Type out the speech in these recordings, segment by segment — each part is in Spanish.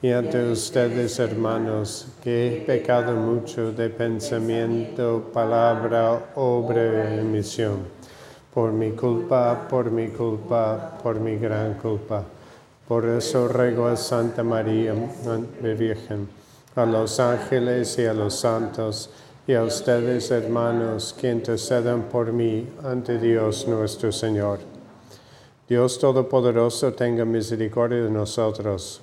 y ante ustedes, hermanos, que he pecado mucho de pensamiento, palabra, obra y misión. Por mi culpa, por mi culpa, por mi gran culpa. Por eso ruego a Santa María, mi Virgen, a los ángeles y a los santos, y a ustedes, hermanos, que intercedan por mí ante Dios nuestro Señor. Dios Todopoderoso tenga misericordia de nosotros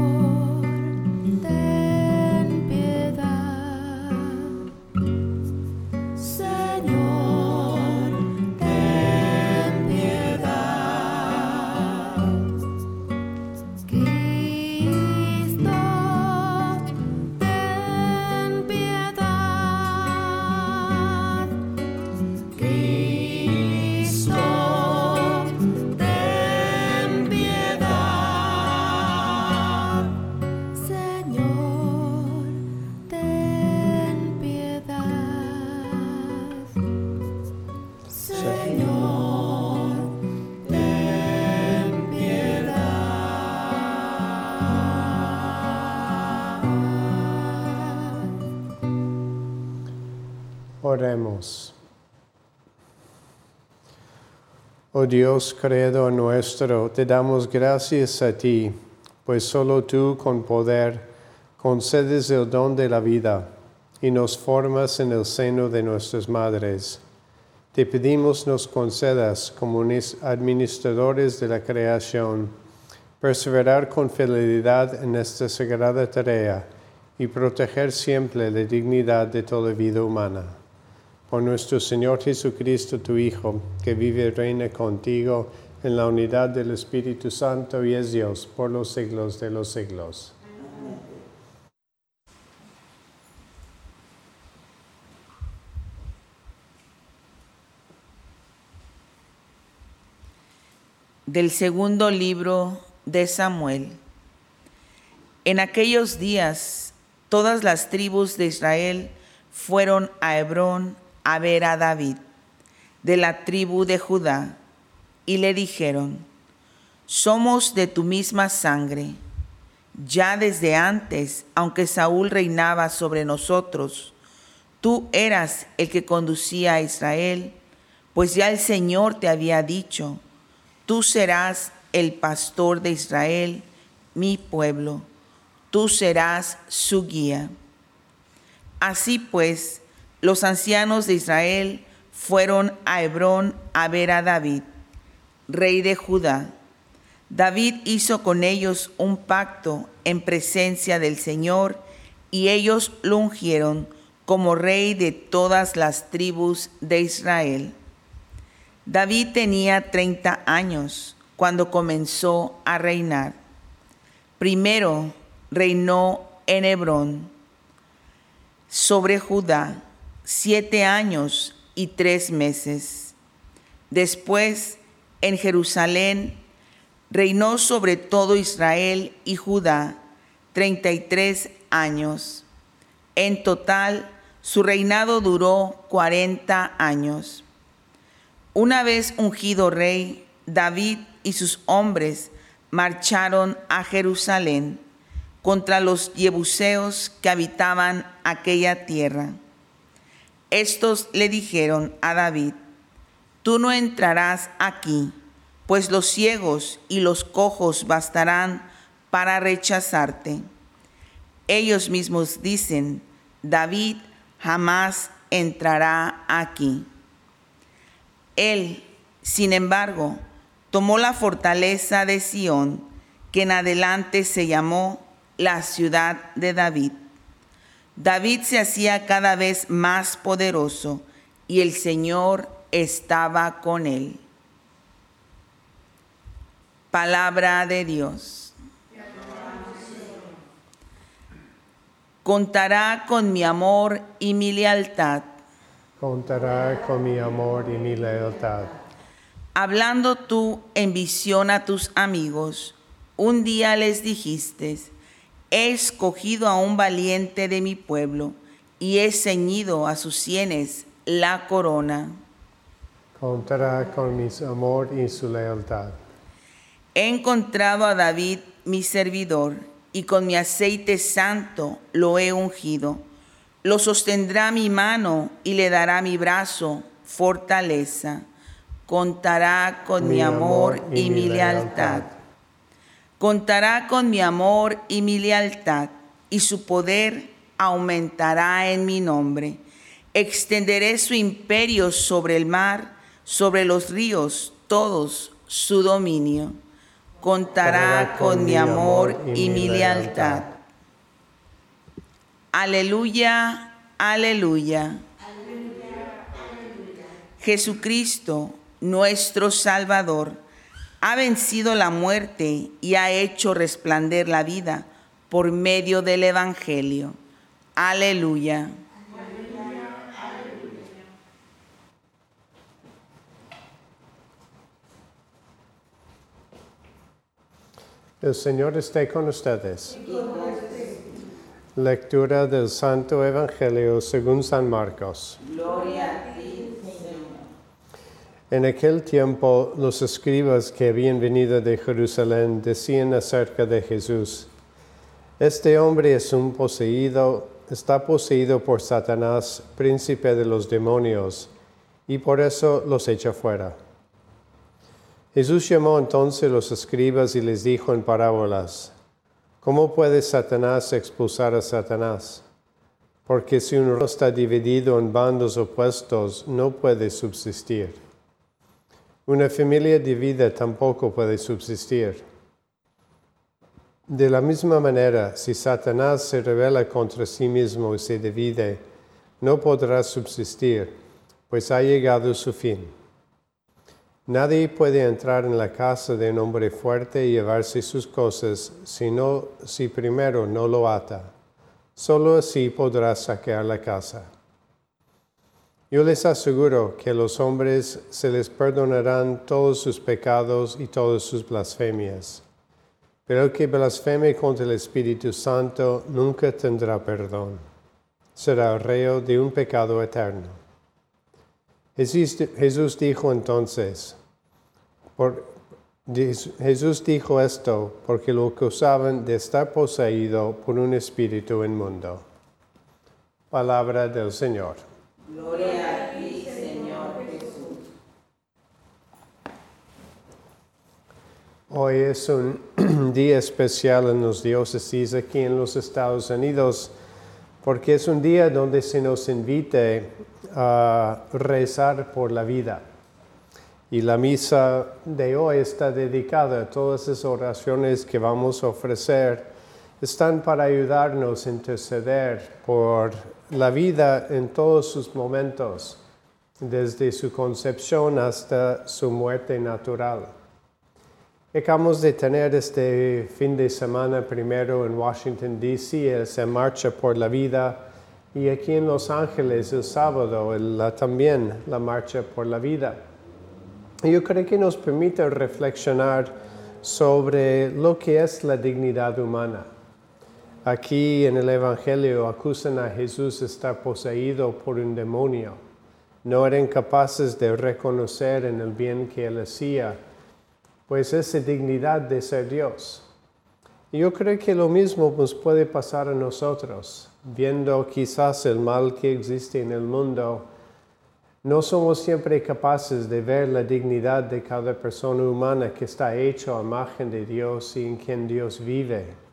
Oh Dios, Creador nuestro, te damos gracias a ti, pues solo tú con poder concedes el don de la vida y nos formas en el seno de nuestras madres. Te pedimos nos concedas como administradores de la creación, perseverar con fidelidad en esta sagrada tarea y proteger siempre la dignidad de toda vida humana por nuestro Señor Jesucristo, tu Hijo, que vive y reina contigo en la unidad del Espíritu Santo y es Dios por los siglos de los siglos. Del segundo libro de Samuel. En aquellos días, todas las tribus de Israel fueron a Hebrón a ver a David de la tribu de Judá y le dijeron, somos de tu misma sangre. Ya desde antes, aunque Saúl reinaba sobre nosotros, tú eras el que conducía a Israel, pues ya el Señor te había dicho, tú serás el pastor de Israel, mi pueblo, tú serás su guía. Así pues, los ancianos de Israel fueron a Hebrón a ver a David, rey de Judá. David hizo con ellos un pacto en presencia del Señor y ellos lo ungieron como rey de todas las tribus de Israel. David tenía 30 años cuando comenzó a reinar. Primero reinó en Hebrón sobre Judá siete años y tres meses. Después, en Jerusalén, reinó sobre todo Israel y Judá treinta y tres años. En total, su reinado duró cuarenta años. Una vez ungido rey, David y sus hombres marcharon a Jerusalén contra los jebuseos que habitaban aquella tierra. Estos le dijeron a David, tú no entrarás aquí, pues los ciegos y los cojos bastarán para rechazarte. Ellos mismos dicen, David jamás entrará aquí. Él, sin embargo, tomó la fortaleza de Sión, que en adelante se llamó la ciudad de David. David se hacía cada vez más poderoso y el Señor estaba con él. Palabra de Dios. Contará con mi amor y mi lealtad. Contará con mi amor y mi lealtad. Hablando tú en visión a tus amigos, un día les dijiste, he escogido a un valiente de mi pueblo y he ceñido a sus sienes la corona. Contará con mi amor y su lealtad. He encontrado a David, mi servidor, y con mi aceite santo lo he ungido. Lo sostendrá mi mano y le dará mi brazo fortaleza. Contará con mi, amor, y, mi lealtad contará con mi amor y mi lealtad, y su poder aumentará en mi nombre. Extenderé su imperio sobre el mar, sobre los ríos, todos su dominio. Contará con mi amor y mi lealtad. Aleluya, aleluya. Jesucristo, nuestro Salvador ha vencido la muerte y ha hecho resplandecer la vida por medio del Evangelio. Aleluya. El Señor esté con ustedes. Lectura del Santo Evangelio según San Marcos. Gloria a ti. En aquel tiempo los escribas que habían venido de Jerusalén decían acerca de Jesús, Este hombre es un poseído, está poseído por Satanás, príncipe de los demonios, y por eso los echa fuera. Jesús llamó entonces los escribas y les dijo en parábolas, ¿Cómo puede Satanás expulsar a Satanás? Porque si uno está dividido en bandos opuestos, no puede subsistir. Una familia dividida tampoco puede subsistir. De la misma manera, si Satanás se revela contra sí mismo y se divide, no podrá subsistir, pues ha llegado su fin. Nadie puede entrar en la casa de un hombre fuerte y llevarse sus cosas sino si primero no lo ata. Solo así podrá saquear la casa. Yo les aseguro que a los hombres se les perdonarán todos sus pecados y todas sus blasfemias, pero el que blasfeme contra el Espíritu Santo nunca tendrá perdón. Será reo de un pecado eterno. Jesús dijo entonces, Jesús dijo esto porque lo acusaban de estar poseído por un espíritu inmundo. Palabra del Señor. Gloria a ti, Señor Jesús. Hoy es un día especial en los diócesis aquí en los Estados Unidos porque es un día donde se nos invite a rezar por la vida. Y la misa de hoy está dedicada a todas esas oraciones que vamos a ofrecer. Están para ayudarnos a interceder por la vida en todos sus momentos, desde su concepción hasta su muerte natural. Acabamos de tener este fin de semana primero en Washington, D.C., esa marcha por la vida, y aquí en Los Ángeles el sábado también la marcha por la vida. Yo creo que nos permite reflexionar sobre lo que es la dignidad humana. Aquí en el Evangelio acusan a Jesús de estar poseído por un demonio. No eran capaces de reconocer en el bien que él hacía pues esa dignidad de ser Dios. Yo creo que lo mismo nos puede pasar a nosotros, viendo quizás el mal que existe en el mundo. No somos siempre capaces de ver la dignidad de cada persona humana que está hecho a imagen de Dios y en quien Dios vive.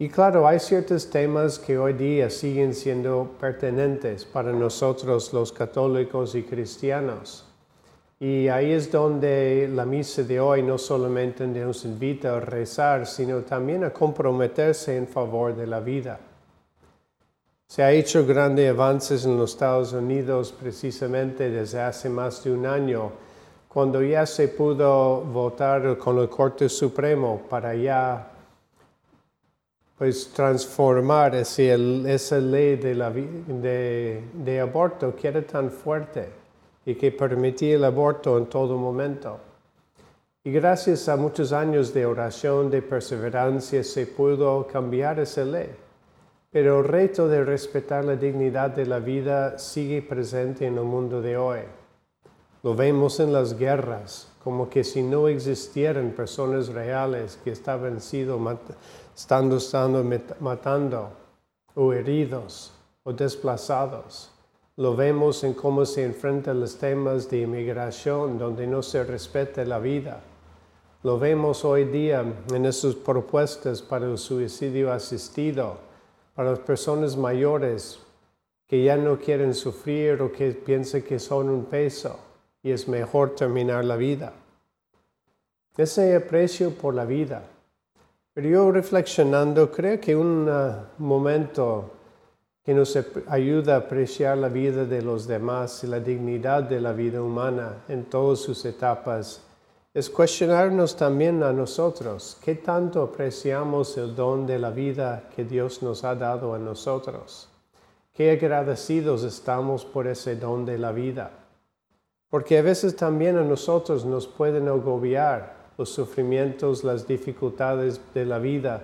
Y claro, hay ciertos temas que hoy día siguen siendo pertinentes para nosotros los católicos y cristianos. Y ahí es donde la misa de hoy no solamente nos invita a rezar, sino también a comprometerse en favor de la vida. Se ha hecho grandes avances en los Estados Unidos precisamente desde hace más de un año, cuando ya se pudo votar con el Corte Supremo para ya pues transformar esa ley de, de aborto que era tan fuerte y que permitía el aborto en todo momento. Y gracias a muchos años de oración, de perseverancia, se pudo cambiar esa ley. Pero el reto de respetar la dignidad de la vida sigue presente en el mundo de hoy. Lo vemos en las guerras, como que si no existieran personas reales que estaban sido estando, estando matando o heridos o desplazados. Lo vemos en cómo se enfrentan los temas de inmigración, donde no se respeta la vida. Lo vemos hoy día en esas propuestas para el suicidio asistido, para las personas mayores que ya no quieren sufrir o que piensan que son un peso y es mejor terminar la vida. Ese aprecio por la vida. Pero yo reflexionando, creo que un uh, momento que nos ayuda a apreciar la vida de los demás y la dignidad de la vida humana en todas sus etapas, es cuestionarnos también a nosotros qué tanto apreciamos el don de la vida que Dios nos ha dado a nosotros. Qué agradecidos estamos por ese don de la vida. Porque a veces también a nosotros nos pueden agobiar los sufrimientos, las dificultades de la vida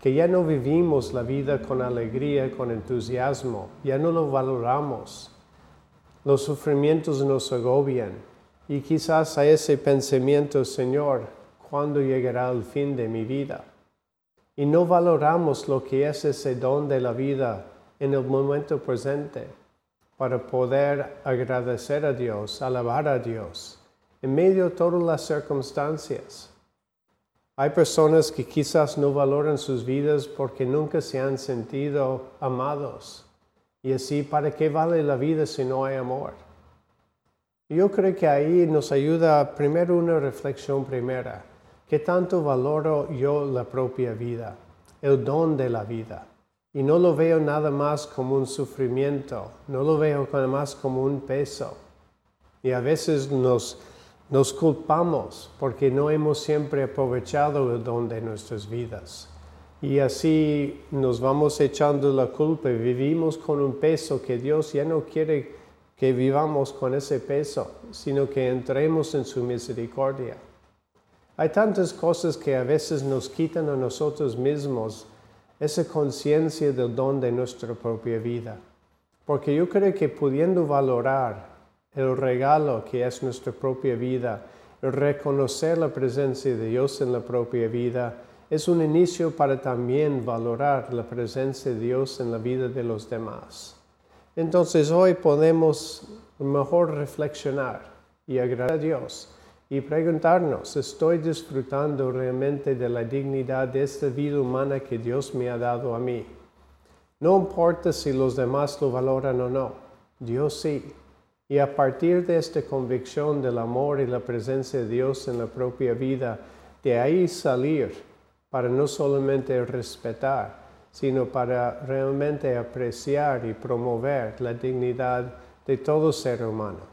que ya no vivimos la vida con alegría, con entusiasmo, ya no lo valoramos. Los sufrimientos nos agobian y quizás a ese pensamiento, Señor, ¿cuándo llegará el fin de mi vida? Y no valoramos lo que es ese don de la vida en el momento presente para poder agradecer a Dios, alabar a Dios, en medio de todas las circunstancias. Hay personas que quizás no valoran sus vidas porque nunca se han sentido amados. Y así, ¿para qué vale la vida si no hay amor? Yo creo que ahí nos ayuda primero una reflexión primera. ¿Qué tanto valoro yo la propia vida? El don de la vida. Y no lo veo nada más como un sufrimiento, no lo veo nada más como un peso. Y a veces nos nos culpamos porque no hemos siempre aprovechado el don de nuestras vidas. Y así nos vamos echando la culpa y vivimos con un peso que Dios ya no quiere que vivamos con ese peso, sino que entremos en su misericordia. Hay tantas cosas que a veces nos quitan a nosotros mismos esa conciencia del don de nuestra propia vida. Porque yo creo que pudiendo valorar el regalo que es nuestra propia vida, el reconocer la presencia de Dios en la propia vida, es un inicio para también valorar la presencia de Dios en la vida de los demás. Entonces hoy podemos mejor reflexionar y agradecer a Dios y preguntarnos, ¿estoy disfrutando realmente de la dignidad de esta vida humana que Dios me ha dado a mí? No importa si los demás lo valoran o no, Dios sí. Y a partir de esta convicción del amor y la presencia de Dios en la propia vida, de ahí salir para no solamente respetar, sino para realmente apreciar y promover la dignidad de todo ser humano,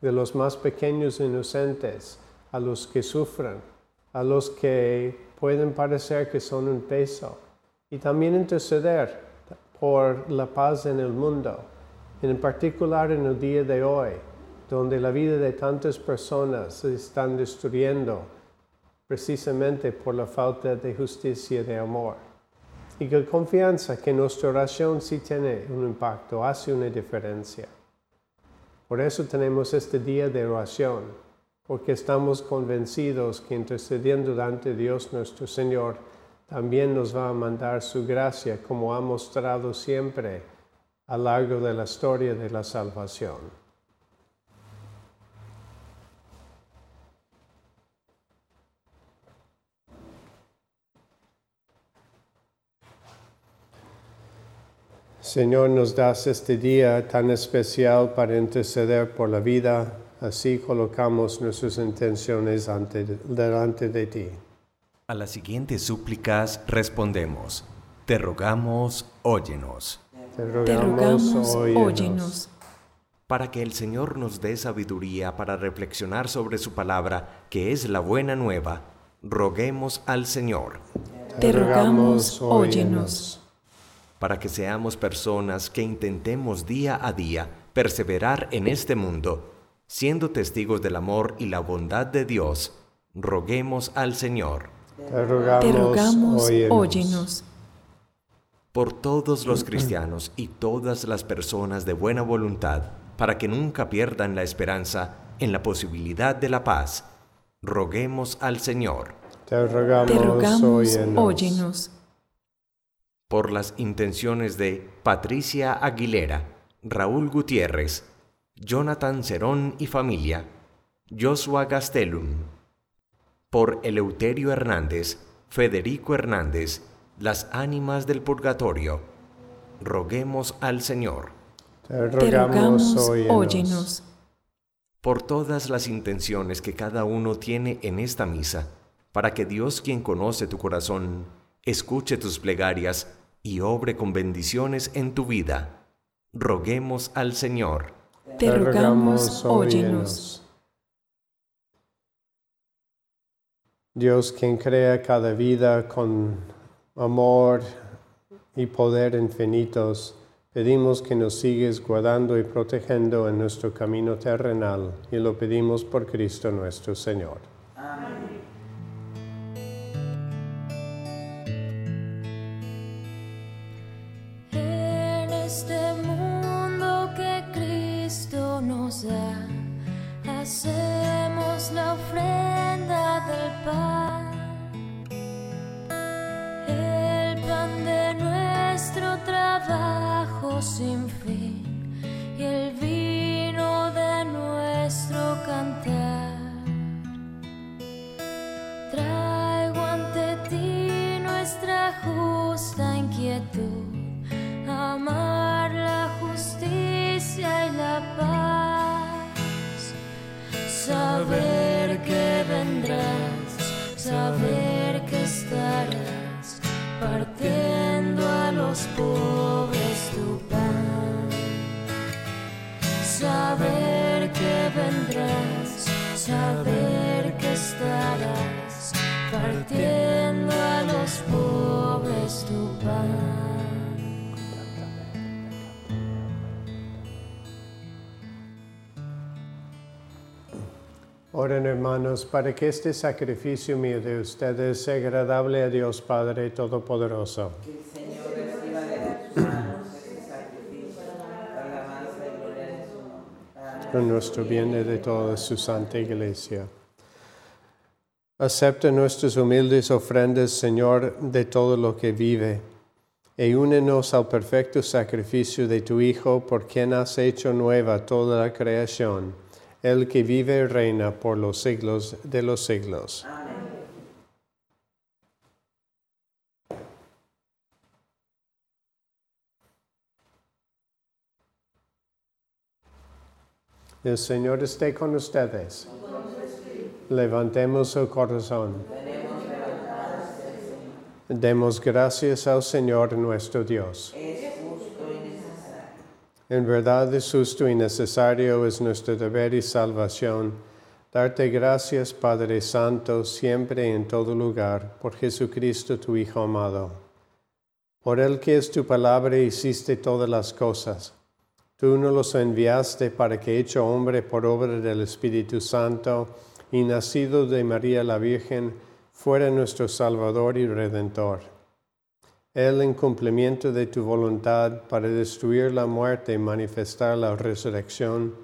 de los más pequeños inocentes a los que sufren, a los que pueden parecer que son un peso, y también interceder por la paz en el mundo, en particular en el día de hoy, donde la vida de tantas personas se están destruyendo precisamente por la falta de justicia y de amor. Y que confianza que nuestra oración sí tiene un impacto, hace una diferencia. Por eso tenemos este día de oración, porque estamos convencidos que intercediendo ante Dios nuestro Señor, también nos va a mandar su gracia como ha mostrado siempre a lo largo de la historia de la salvación. Señor, nos das este día tan especial para interceder por la vida, así colocamos nuestras intenciones delante de ti. A las siguientes súplicas respondemos, te rogamos, óyenos. Te rogamos, óyenos. Para que el Señor nos dé sabiduría para reflexionar sobre su palabra, que es la buena nueva, roguemos al Señor. Te rogamos, óyenos para que seamos personas que intentemos día a día perseverar en este mundo, siendo testigos del amor y la bondad de Dios, roguemos al Señor. Te rogamos, óyenos. Por todos los cristianos y todas las personas de buena voluntad, para que nunca pierdan la esperanza en la posibilidad de la paz, roguemos al Señor. Te rogamos, óyenos. Por las intenciones de Patricia Aguilera, Raúl Gutiérrez, Jonathan Cerón y familia, Joshua Gastelum, por Eleuterio Hernández, Federico Hernández, las ánimas del purgatorio, roguemos al Señor. Te rogamos, óyenos. Por todas las intenciones que cada uno tiene en esta misa, para que Dios quien conoce tu corazón, escuche tus plegarias y obre con bendiciones en tu vida. Roguemos al Señor. Te rogamos, óyenos. Dios quien crea cada vida con amor y poder infinitos, pedimos que nos sigues guardando y protegiendo en nuestro camino terrenal y lo pedimos por Cristo nuestro Señor. Amén. Sin fin Oren hermanos, para que este sacrificio mío de ustedes sea agradable a Dios Padre Todopoderoso. con nuestro bien y de toda su santa iglesia. Acepta nuestras humildes ofrendas, Señor, de todo lo que vive, y únenos al perfecto sacrificio de tu Hijo, por quien has hecho nueva toda la creación, el que vive y reina por los siglos de los siglos. El Señor esté con ustedes. Levantemos el corazón. Demos gracias al Señor nuestro Dios. En verdad es justo y necesario, es nuestro deber y salvación, darte gracias, Padre Santo, siempre y en todo lugar, por Jesucristo, tu Hijo amado. Por el que es tu palabra hiciste todas las cosas. Tú nos los enviaste para que, hecho hombre por obra del Espíritu Santo y nacido de María la Virgen, fuera nuestro Salvador y Redentor. Él, en cumplimiento de tu voluntad para destruir la muerte y manifestar la resurrección,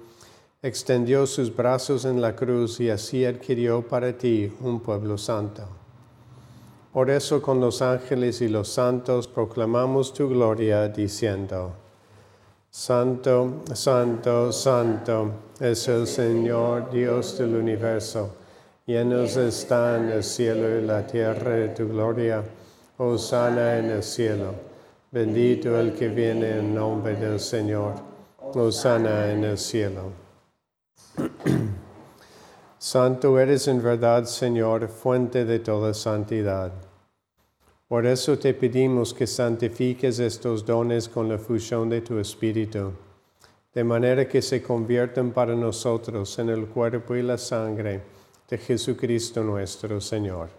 extendió sus brazos en la cruz y así adquirió para ti un pueblo santo. Por eso con los ángeles y los santos proclamamos tu gloria diciendo, Santo, santo, santo es el Señor Dios del universo, llenos están el cielo y la tierra de tu gloria sana en el cielo. Bendito el que viene en nombre del Señor. sana en el cielo. Santo eres en verdad, Señor, fuente de toda santidad. Por eso te pedimos que santifiques estos dones con la fusión de tu Espíritu, de manera que se conviertan para nosotros en el cuerpo y la sangre de Jesucristo nuestro Señor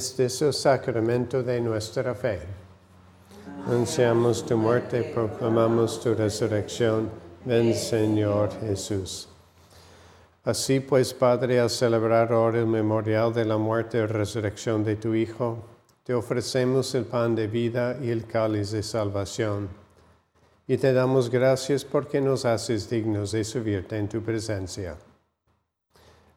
Este es el sacramento de nuestra fe. Anunciamos tu muerte, proclamamos tu resurrección. Ven, Señor Jesús. Así pues, Padre, al celebrar ahora el memorial de la muerte y resurrección de tu Hijo, te ofrecemos el pan de vida y el cáliz de salvación. Y te damos gracias porque nos haces dignos de servirte en tu presencia.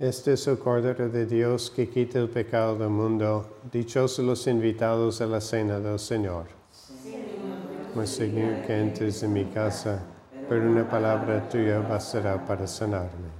Este es el Cordero de Dios que quita el pecado del mundo. Dichosos los invitados a la cena del Señor. Me Señor, que entres en mi casa, pero una palabra tuya bastará para sanarme.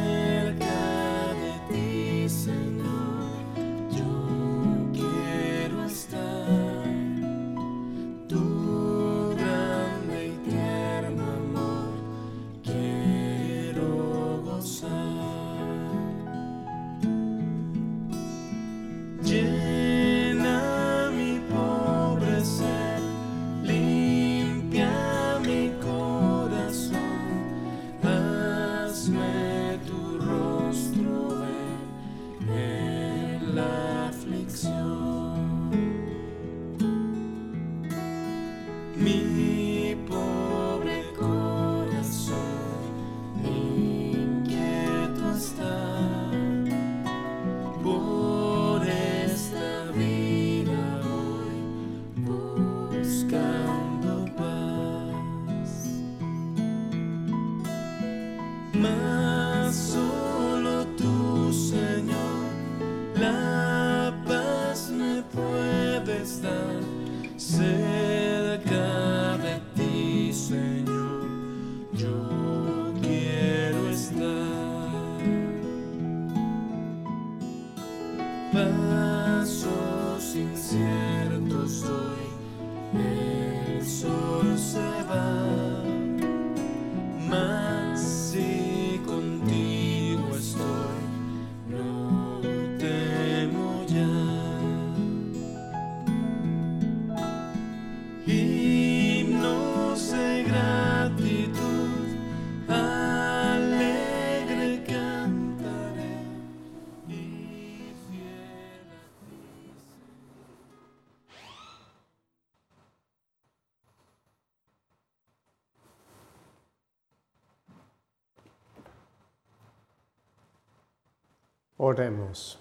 Oremos.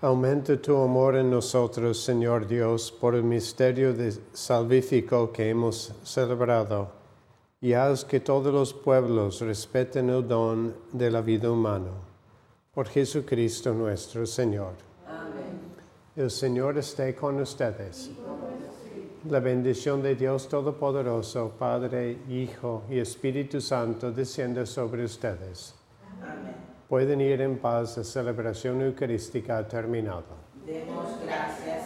Aumenta tu amor en nosotros, Señor Dios, por el misterio de salvífico que hemos celebrado, y haz que todos los pueblos respeten el don de la vida humana. Por Jesucristo nuestro Señor. Amén. El Señor esté con ustedes. La bendición de Dios Todopoderoso, Padre, Hijo y Espíritu Santo, descienda sobre ustedes. Pueden ir en paz, la celebración eucarística ha terminado. Demos gracias